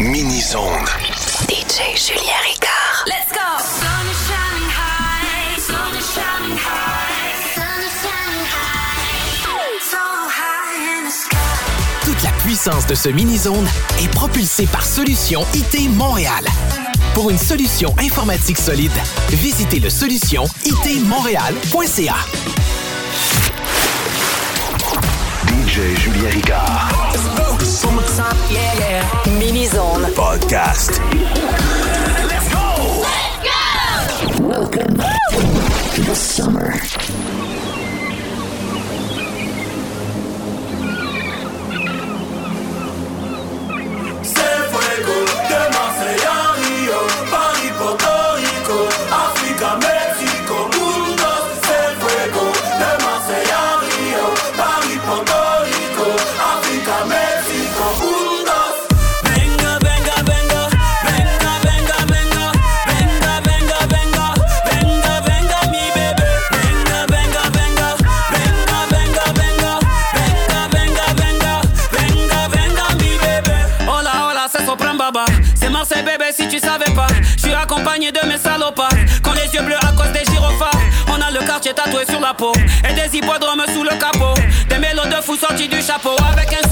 Mini-Zone. DJ Julien Ricard. Let's go! Sun is shining high, sun is shining high, sun is shining high, so high in the sky. Toute la puissance de ce mini-zone est propulsée par Solution IT Montréal. Pour une solution informatique solide, visitez le solution itmontréal.ca. DJ Julien Ricard. Summertime, yeah, yeah. Podcast. Let's go! Let's go! Welcome to the summer. De Río, Paris, Puerto Rico, África, sur la peau. Et des hippodromes sous le capot. Des mélos de fous sortis du chapeau. Avec un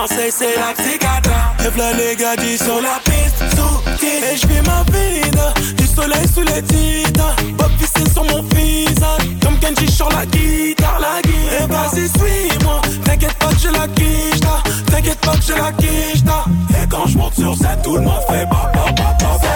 Marseille c'est la psychiatre. Et v'là les gadis sur la piste, sous Et je vis ma vie, du soleil sous les titres. Bob vissé sur mon visage, comme Kenji sur la guitare, la guitare. Et vas-y suis-moi, t'inquiète pas que je la quiche, t'inquiète pas que je la quiche. Et quand je monte sur scène, tout le monde fait ba ba ba ba.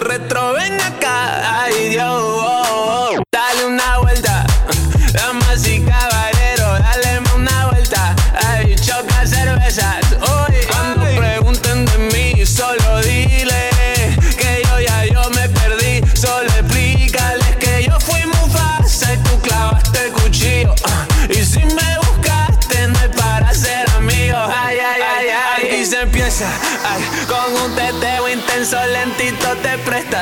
retro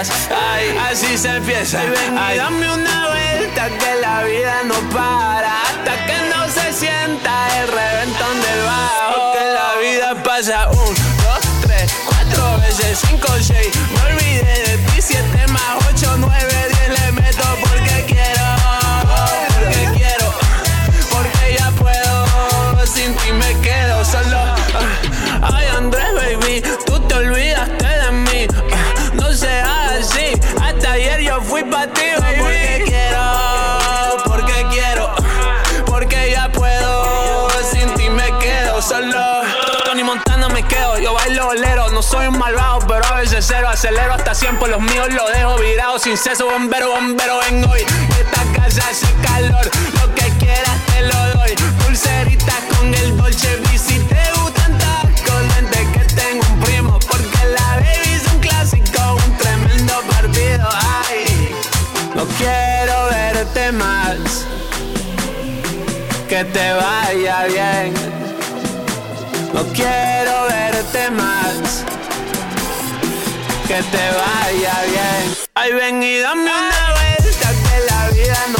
Ay, así se empieza. Y ven y dame una vuelta que la vida no para hasta que no se sienta el reventón del bajo. Que la vida pasa un, dos, tres, cuatro veces, cinco, seis. Me acelero hasta 100 por los míos, lo dejo virado sin ceso, bombero, bombero, ven hoy. Esta casa hace calor, lo que quieras te lo doy. Pulseritas con el Dolce Bici, te gustan colentes que tengo un primo, porque la baby es un clásico, un tremendo partido. Ay, no quiero verte más, que te vaya bien. No quiero verte más que te vaya bien. Ay, ven y dame una vuelta que la vida no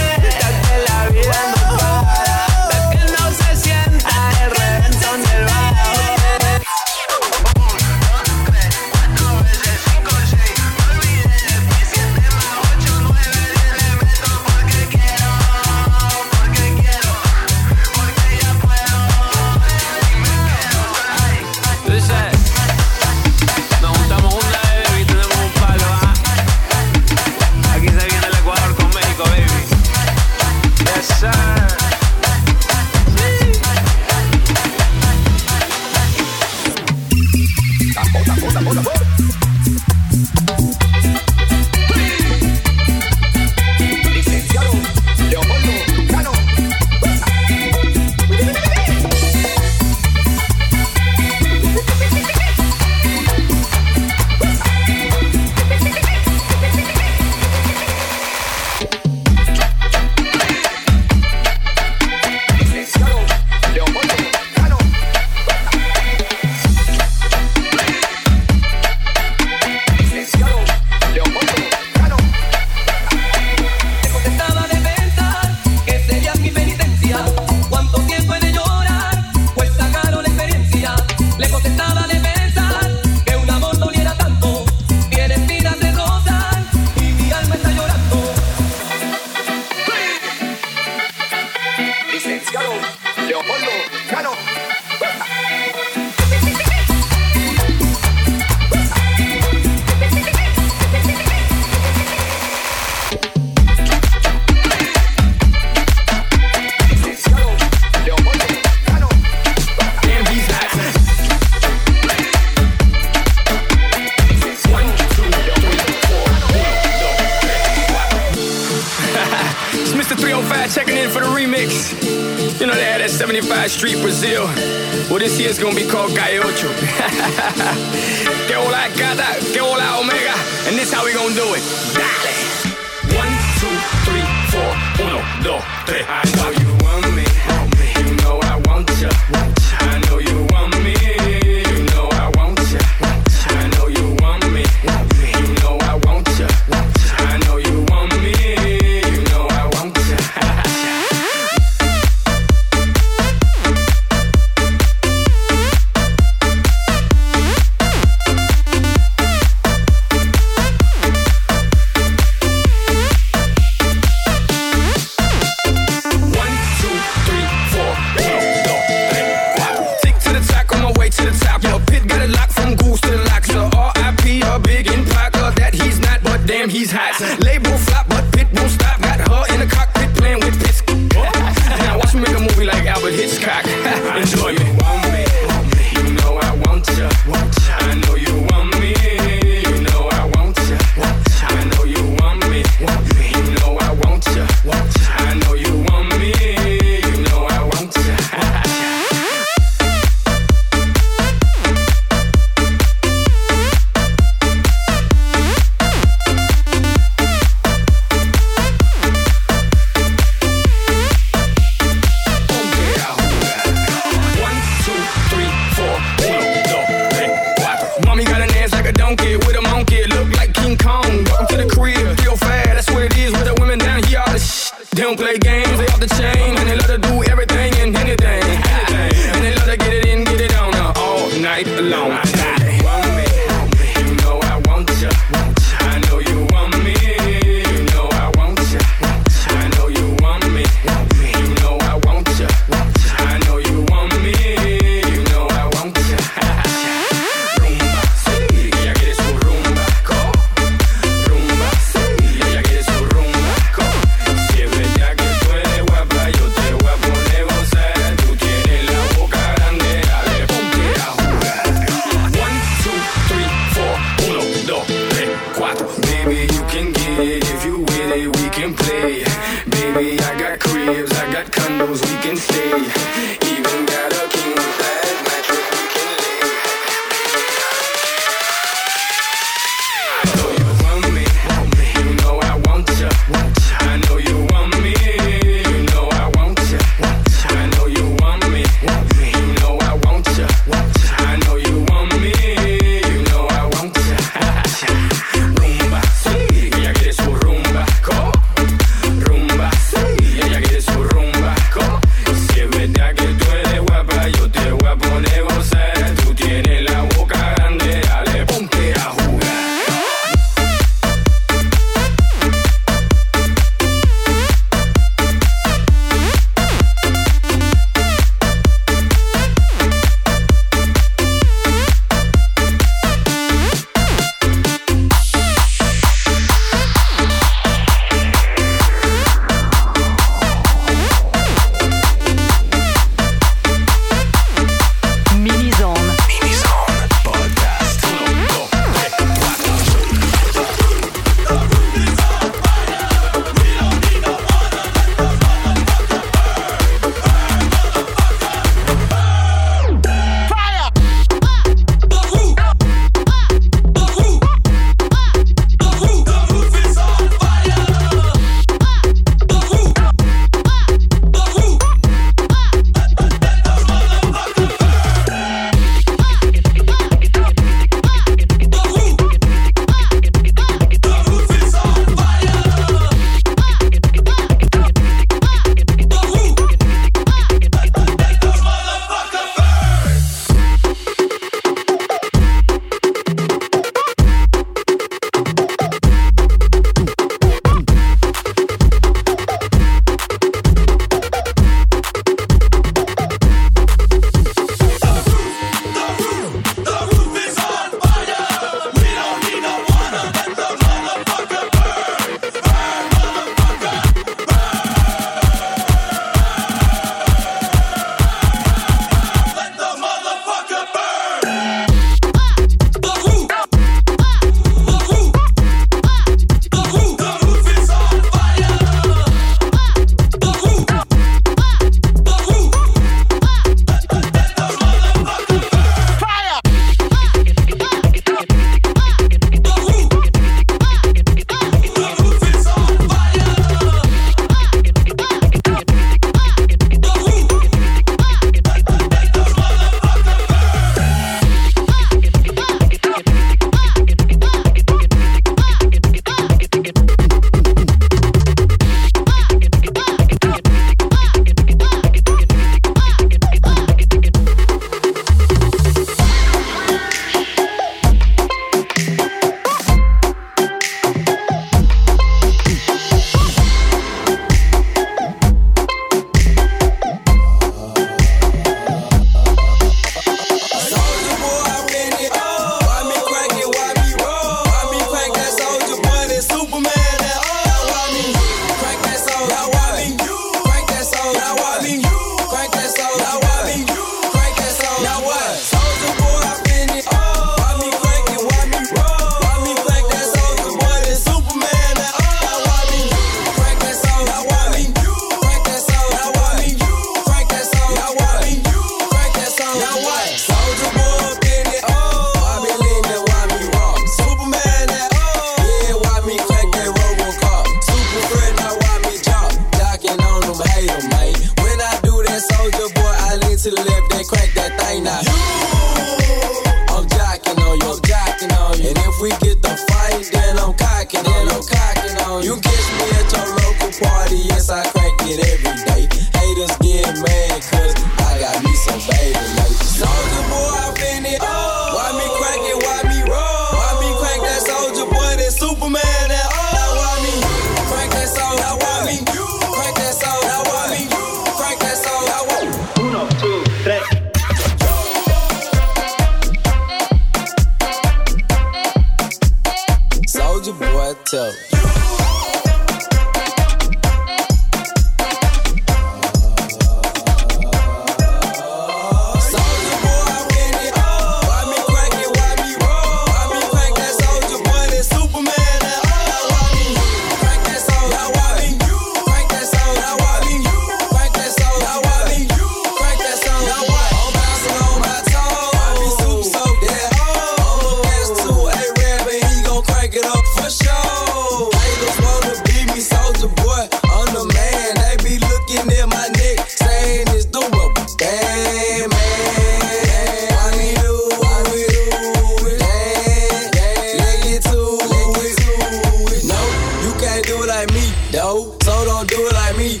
Don't do it like me.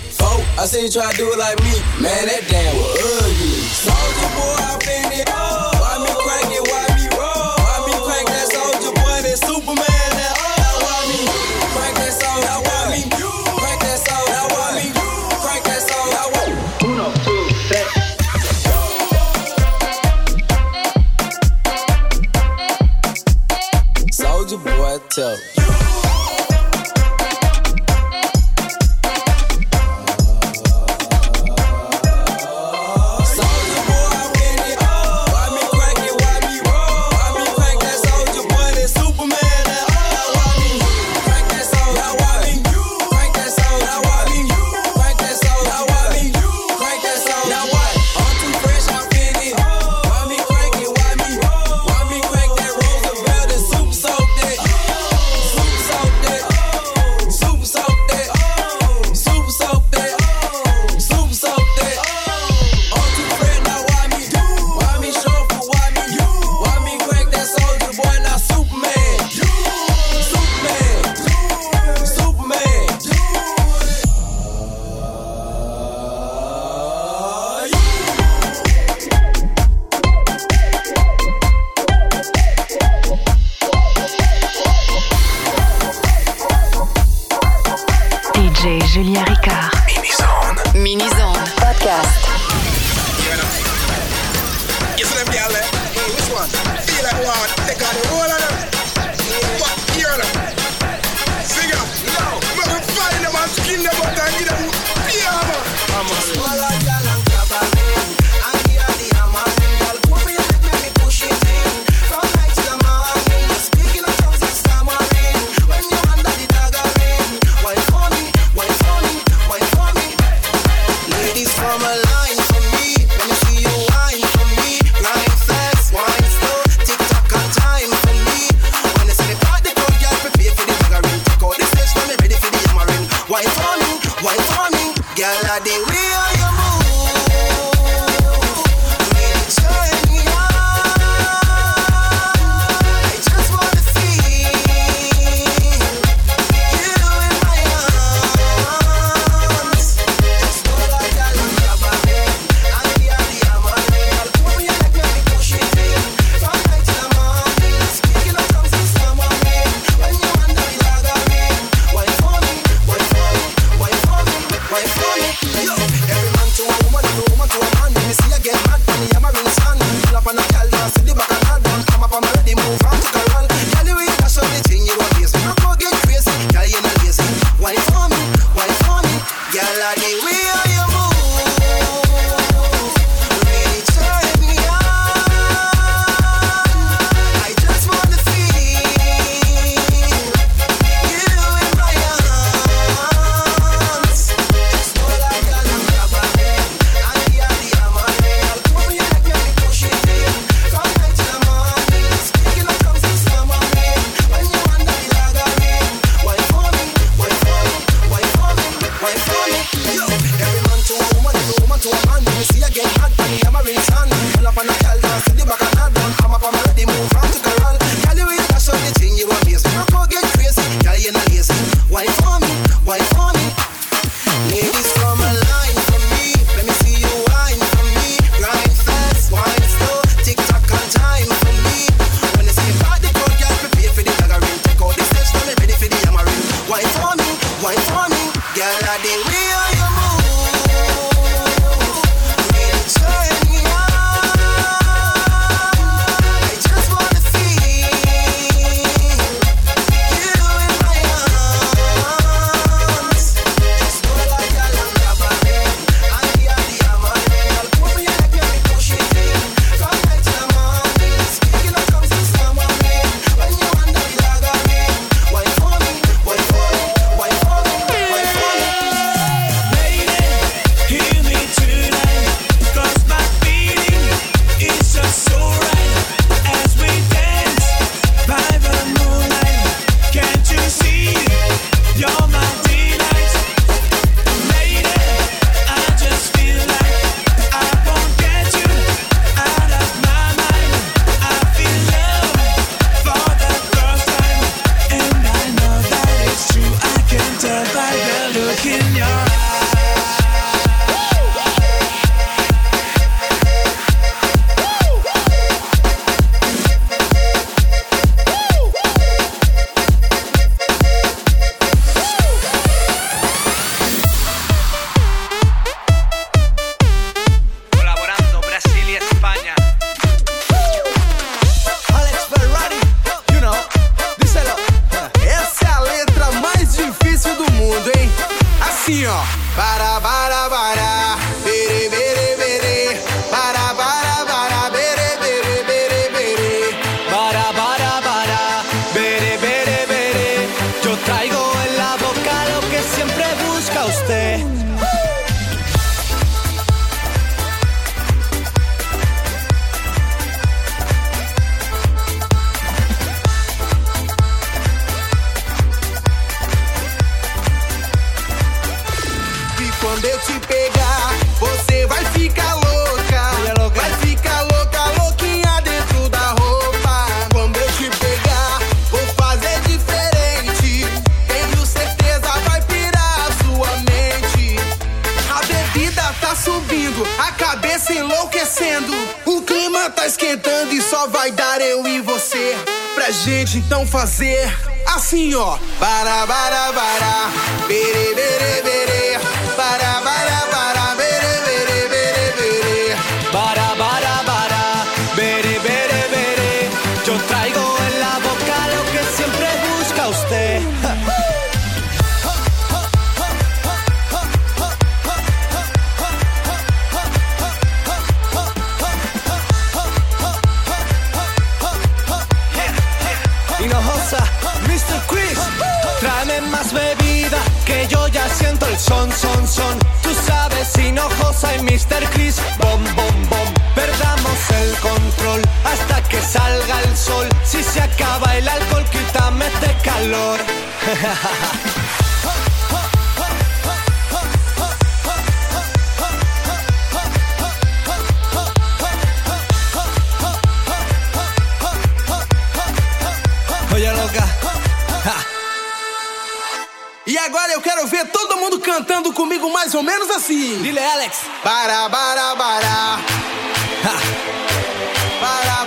I seen you try to do it like me. Man, that damn was ugly. Soldier boy, I been it all. Why me crank it? Why me roll? Why me crank that soldier boy? That Superman. Now why me crank that why me crank that why me crank that. Soldier boy, tell. eu quero ver todo mundo cantando comigo mais ou menos assim. Lile Alex. Para, para, para. Ha. Para.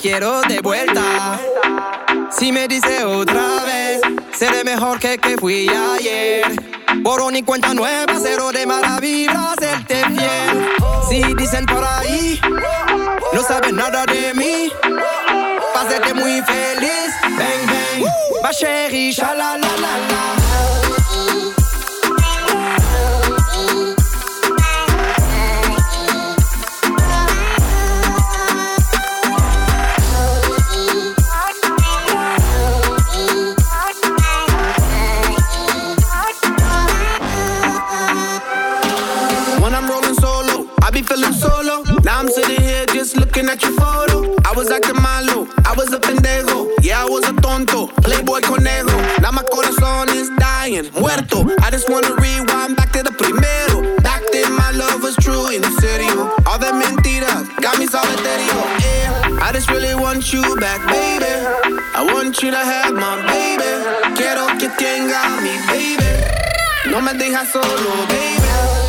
Quiero I be feeling solo. Now I'm sitting here just looking at your photo. I was acting malo, I was a pendejo. Yeah, I was a tonto, playboy conejo. Now my corazón is dying, muerto. I just wanna rewind back to the primero. Back then my love was true, en serio. All that mentiras got me solitario. Yeah, I just really want you back, baby. I want you to have my baby. Quiero que tenga mi baby. No me dejas solo, baby.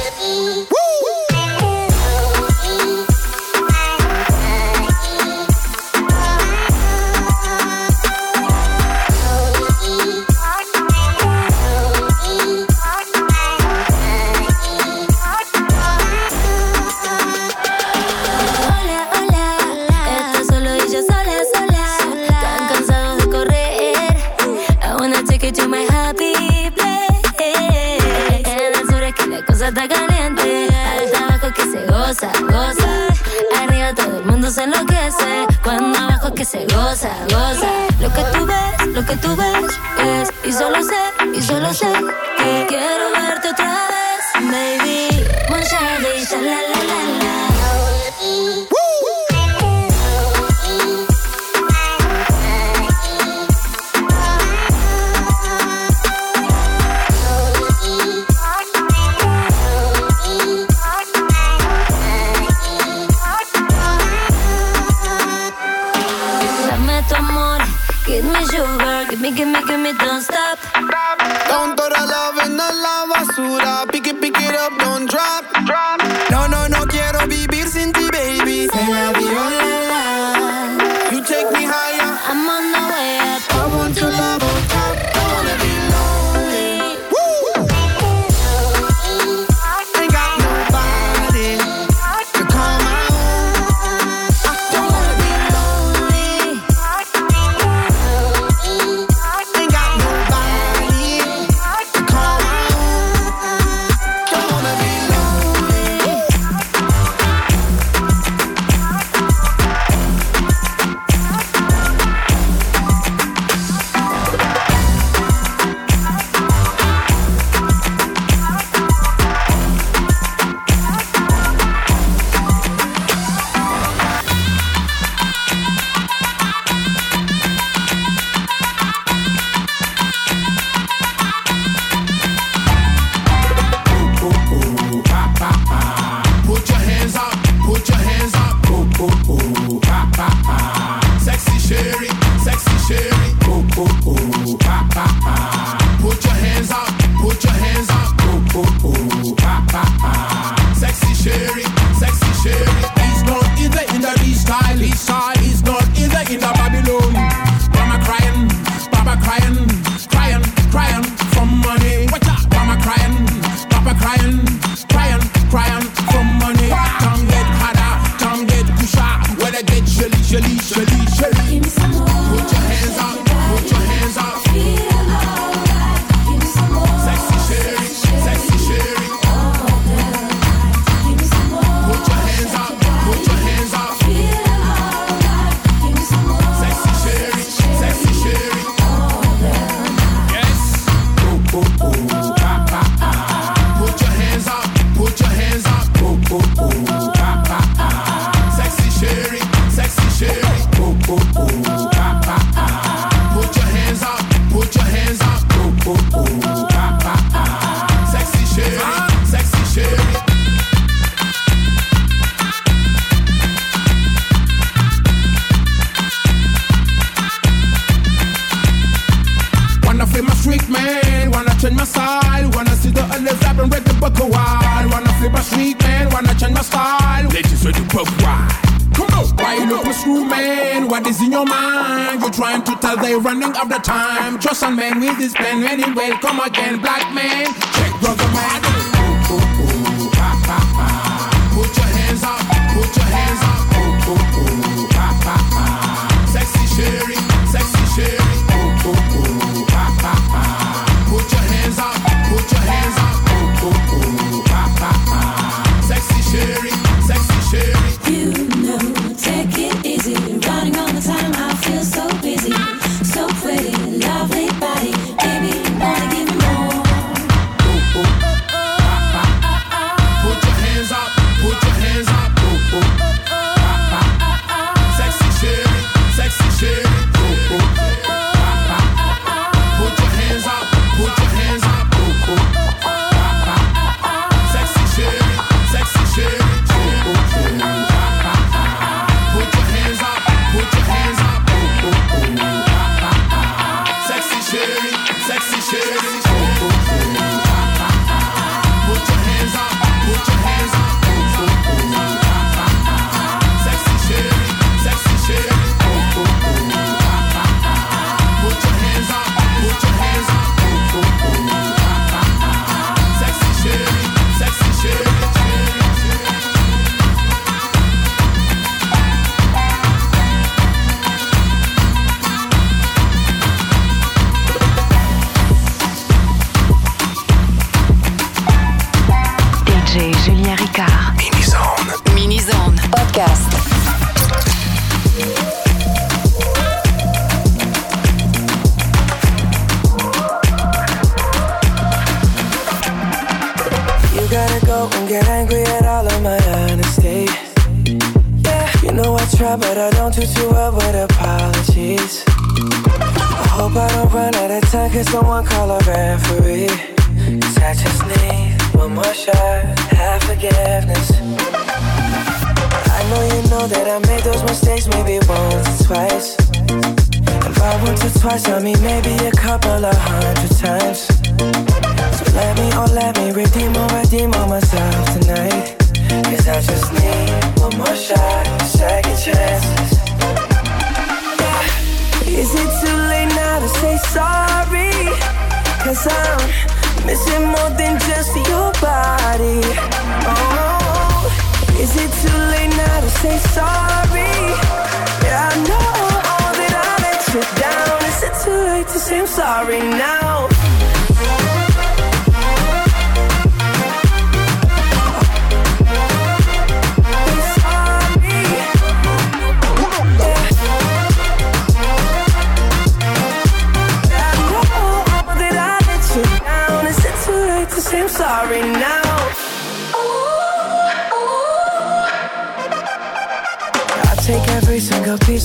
Está caliente. Abajo que se goza, goza. Arriba todo el mundo se enloquece. Cuando abajo que se goza, goza. Lo que tú ves, lo que tú ves es. Y solo sé, y solo sé que quiero verte otra vez, baby. Mon Charlie, la la la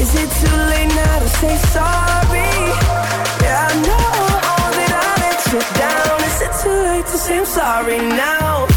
Is it too late now to say sorry? Yeah, I know all that I let you down. Is it too late to say sorry now?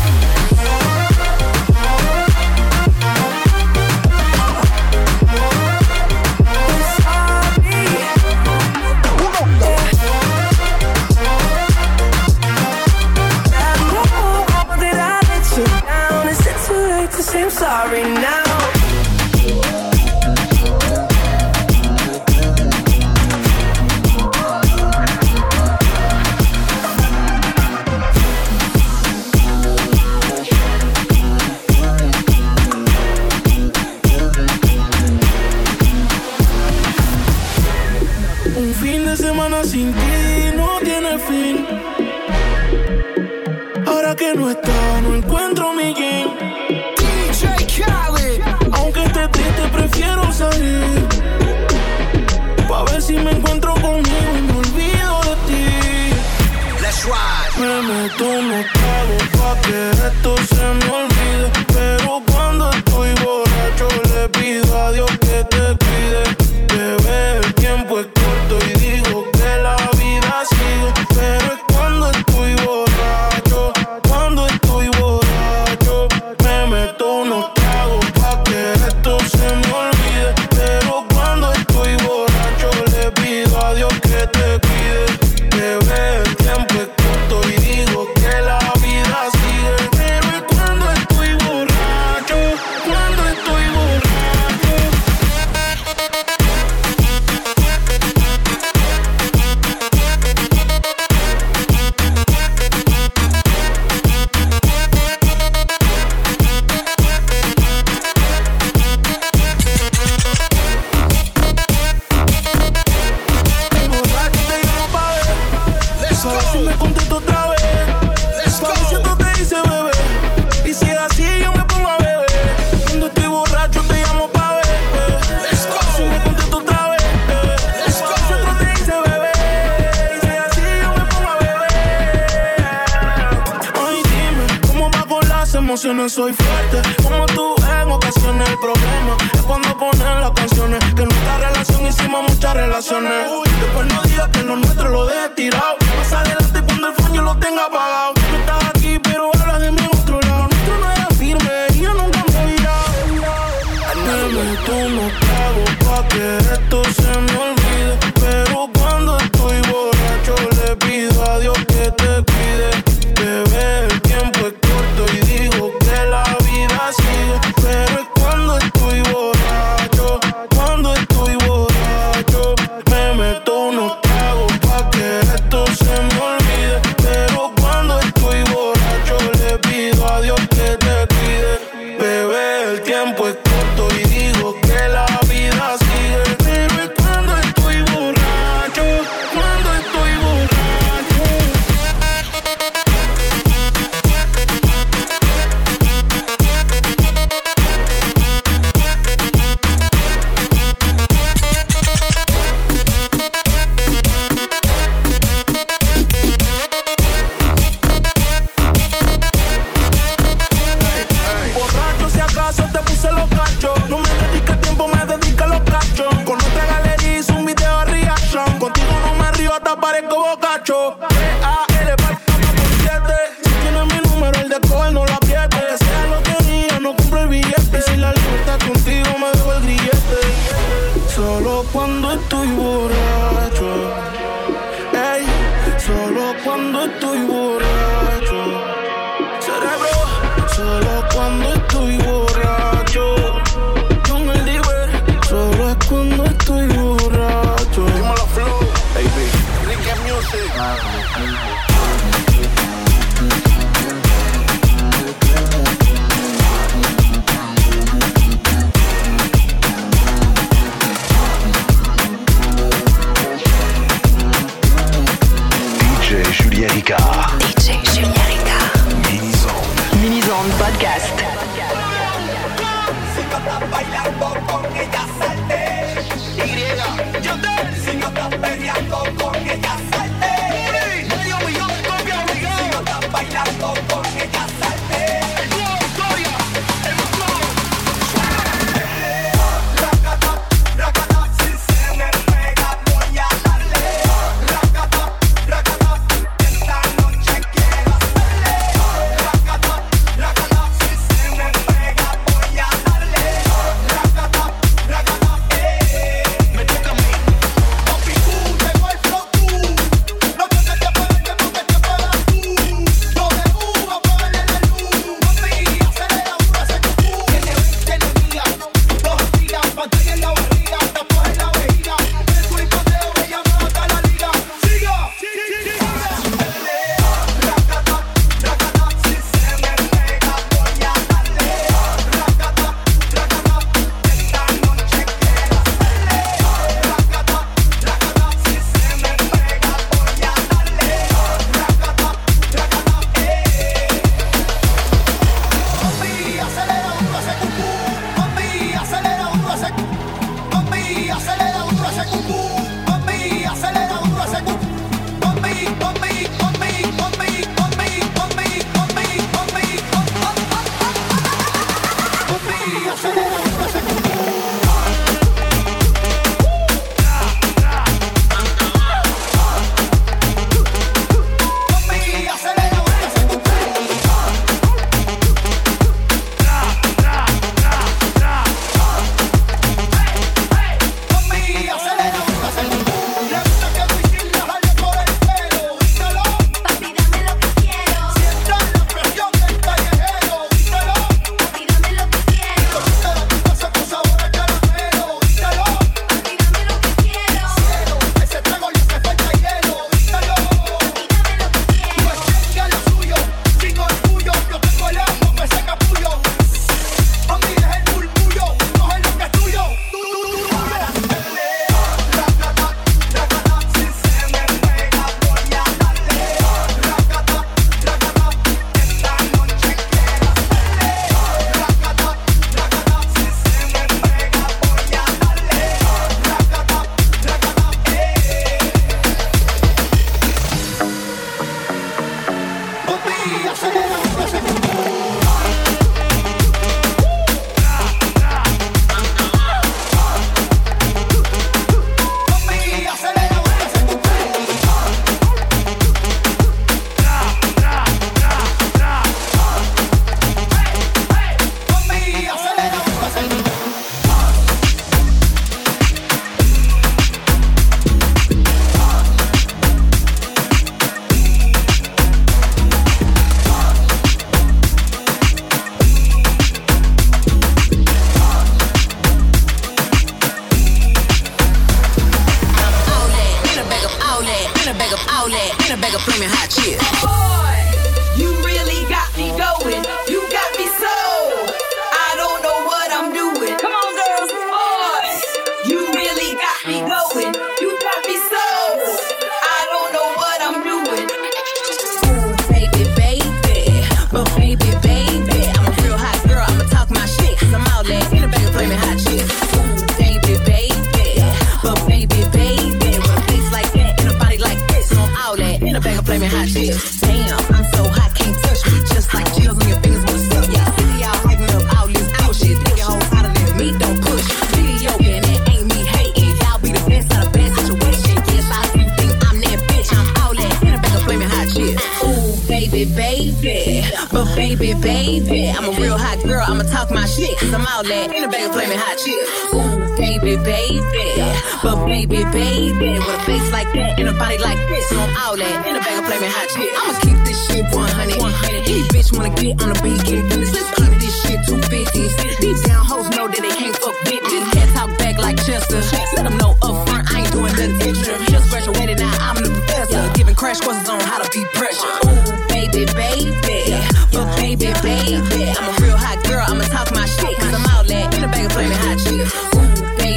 baby, baby. But baby, baby, with a face like that and a body like this, on I'm all that. In a bag of flaming hot shit, I'ma keep this shit 100. 100. Any bitch wanna get on the beat, get finished. Let's honor this shit 250. These down hoes know that they can't fuck bitches. Can't talk back like Chester. Let them know up front, I ain't doing nothing extra. Just graduated, now I'm the professor. Giving crash courses on how to be pressure. Ooh, baby, baby. But baby, baby, I'm a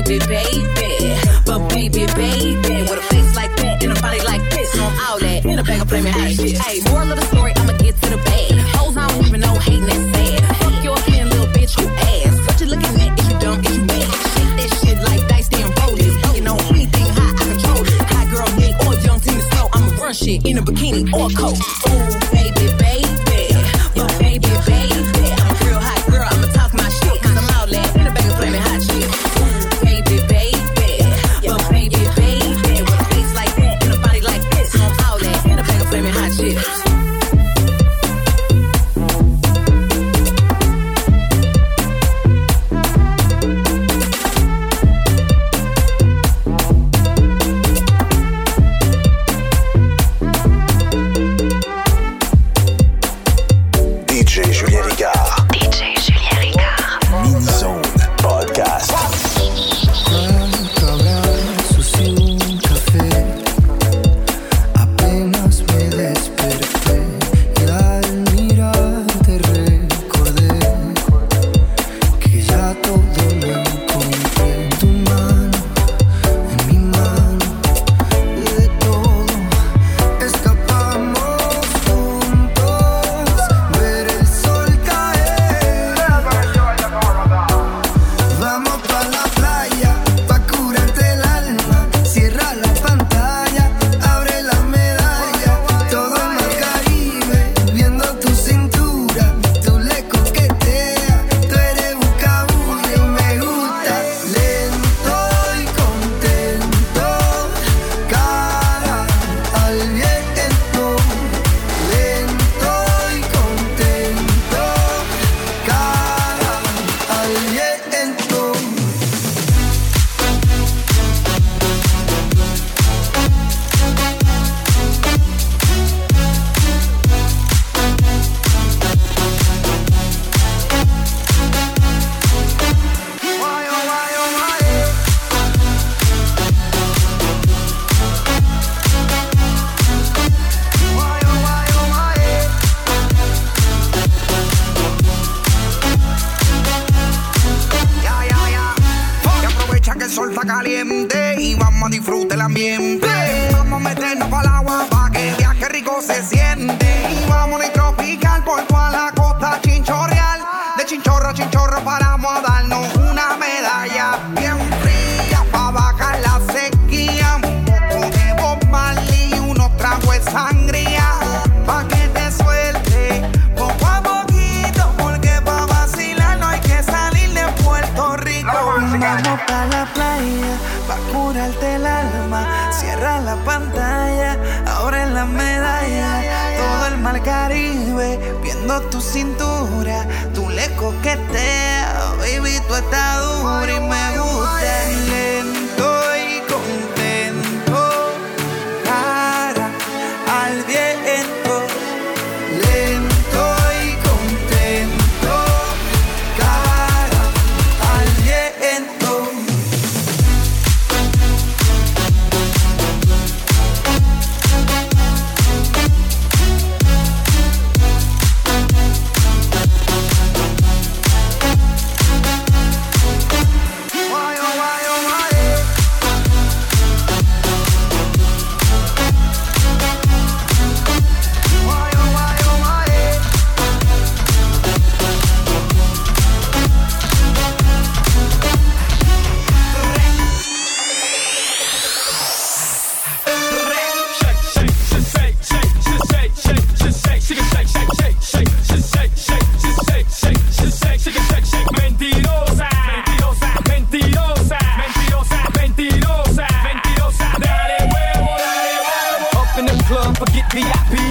baby, baby. But baby, baby, with a face like that and a body like this, so I'm all that in a bag of flaming hot shit. Hey, moral of the story, I'ma get to the bag. Hoes I don't even know, hating, that's sad. Fuck your opinion, little bitch, you ass. What you looking at? If you dumb, if you mad, shake that shit like dice, damn, roll it. You know anything hot, I control it. High girl, Nick or young team, so I'ma run shit in a bikini or a coat.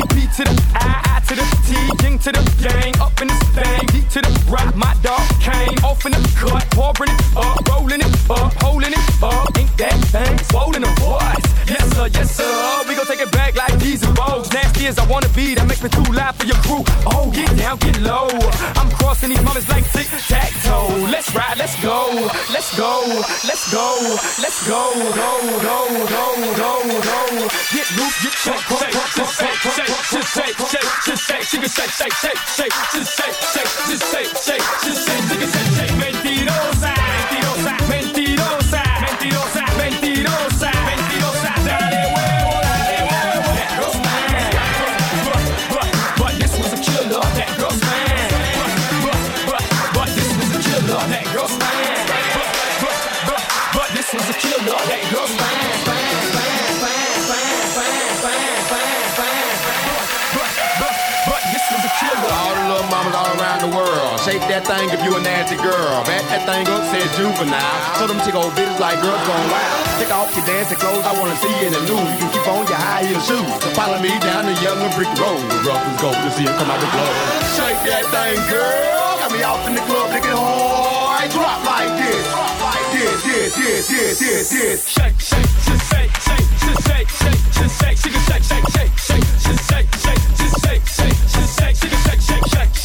P to the I. I to the T, ying to the gang, up in the thing, deep to the right. My dog came off in the cut, pouring it up, rolling it up, holding it up. Ain't that thing swollen the voice? Yes sir, yes sir. We gon' take it back like these and roads. Nasty as I wanna be, that makes me too loud for your crew. Oh, get down, get low. I'm crossing these mothers like tic tac toe. Let's ride, let's go, let's go, let's go, let's go, go, go, go, go, go. Get loose, get shake, shake, shake, shake, shake, shake, shake, shake just shake, can shake, shake, shake, shake, just shake, shake, just shake, shake, just shake, shake, shake. Mentirosa, that thing if you a nasty girl. Back that thing up, said juvenile. So them chick old bitches like girls gone wild. Take off your dancing clothes, I wanna see you in the nude. You can keep on your high heel shoes. So follow me down the yellow brick road. The rough is gold to see it come out the glow. Shake that thing, girl. Got me off in the club looking hard. Drop like this. Drop like this, this, this, this, this, this. Shake, shake, just shake, shake, just shake, shake, just shake, she can shake, shake, shake, shake, just shake, shake, just shake, shake, just shake, she can shake, shake, shake, shake, just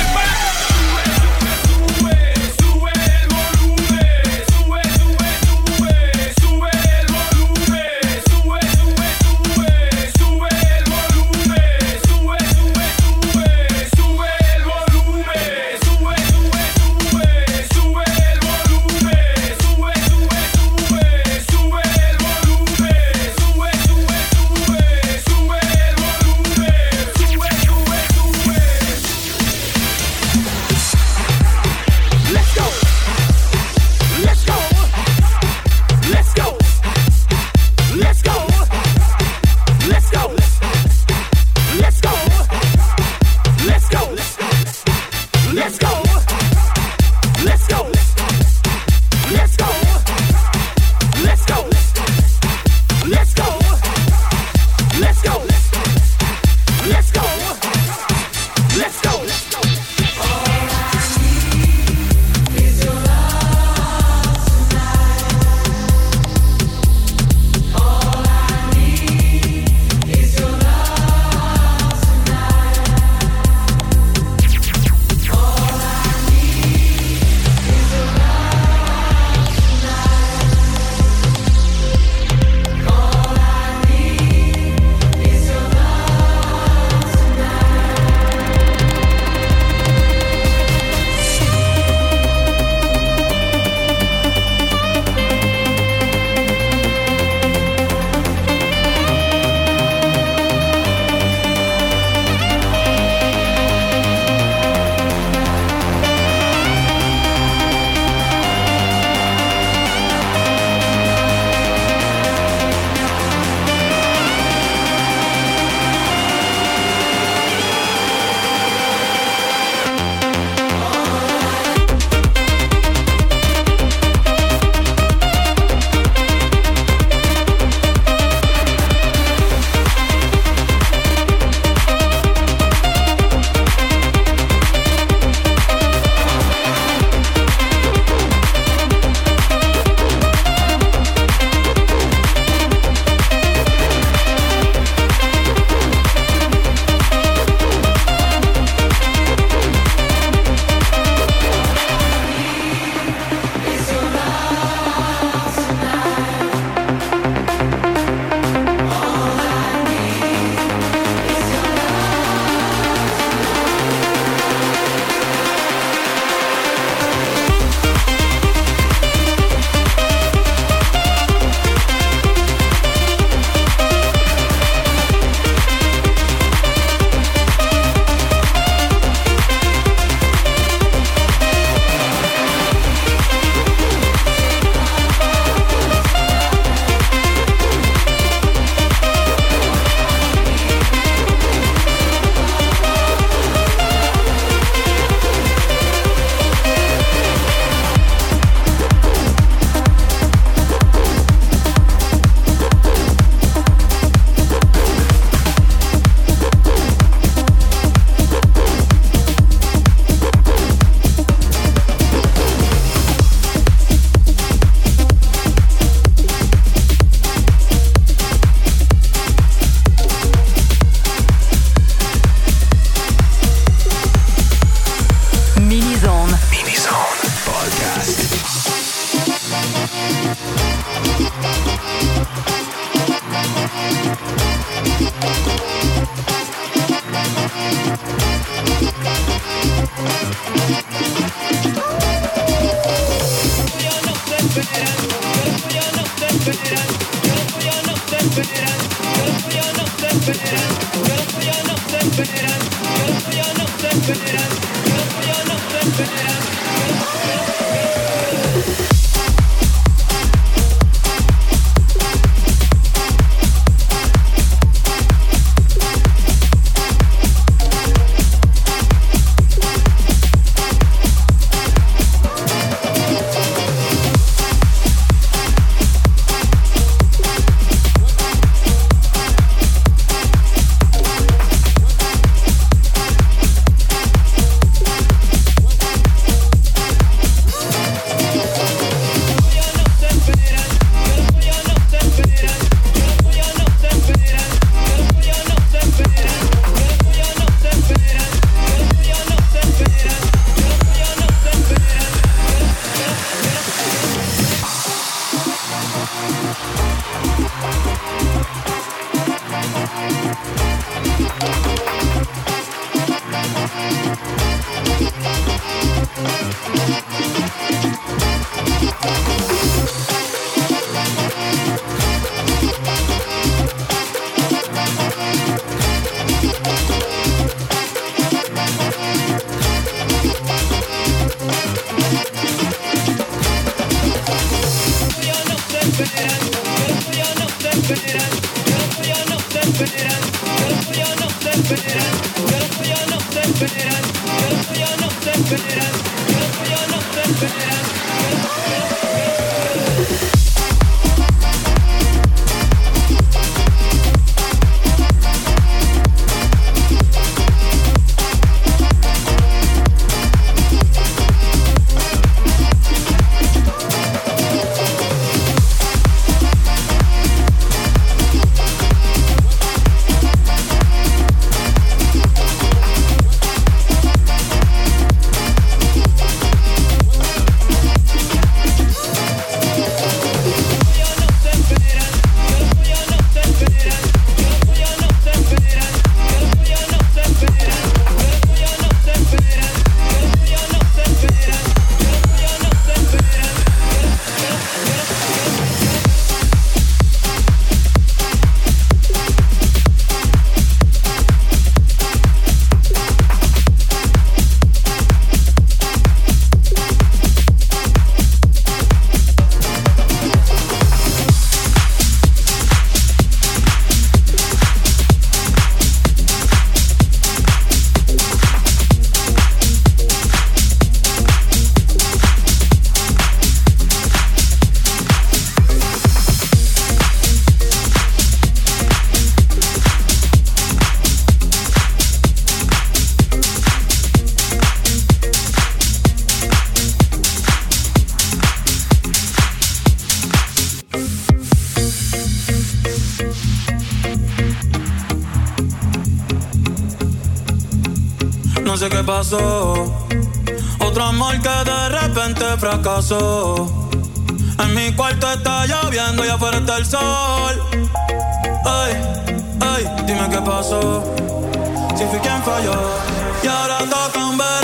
fracasó. En mi cuarto está lloviendo y afuera está el sol. Ay, ay, dime qué pasó. Si fui quien falló y ahora toca un beso.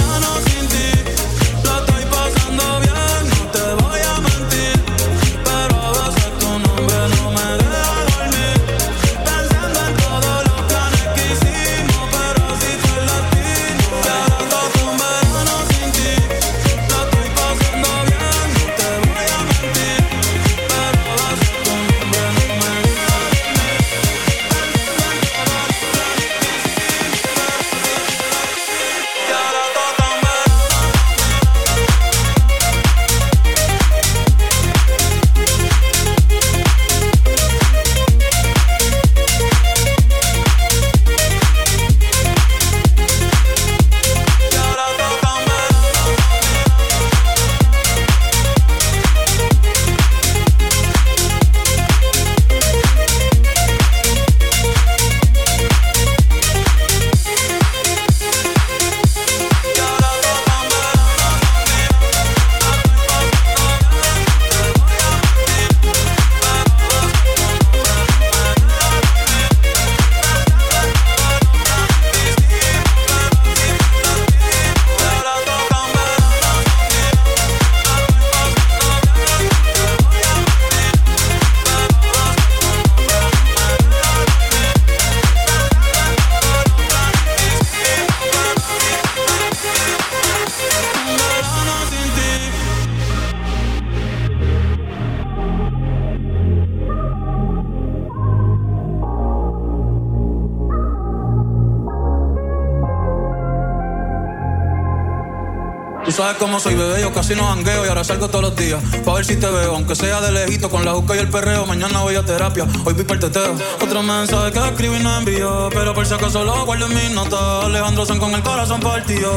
Sabes cómo soy, bebé, yo casi no jangueo y ahora salgo todos los días. Pa' ver si te veo, aunque sea de lejito, con la juca y el perreo. Mañana voy a terapia, hoy vi el teteo. Otro mensaje que escribí y no envío, pero por si acaso lo guardo en mis notas. Alejandro San con el corazón partido.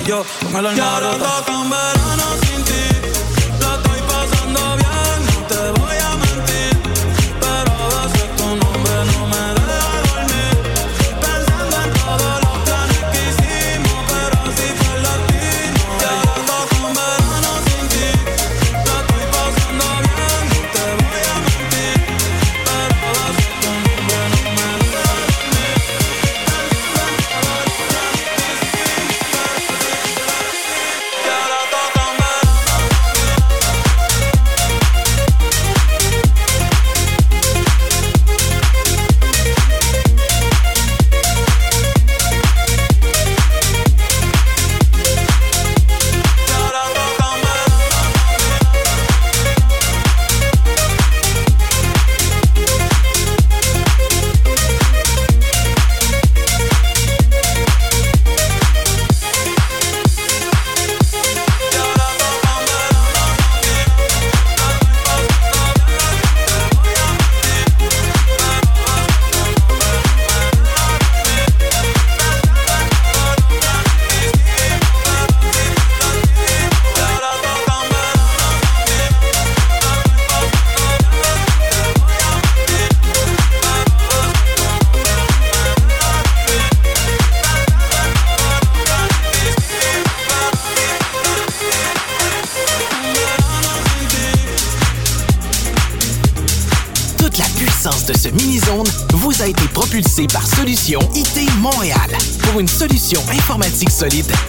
Y yo con el alma rota. en verano sin ti,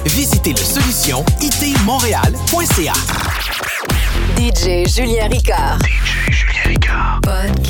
visitez le solution itmontréal.ca. DJ Julien Ricard. DJ Julien Ricard. Podcast.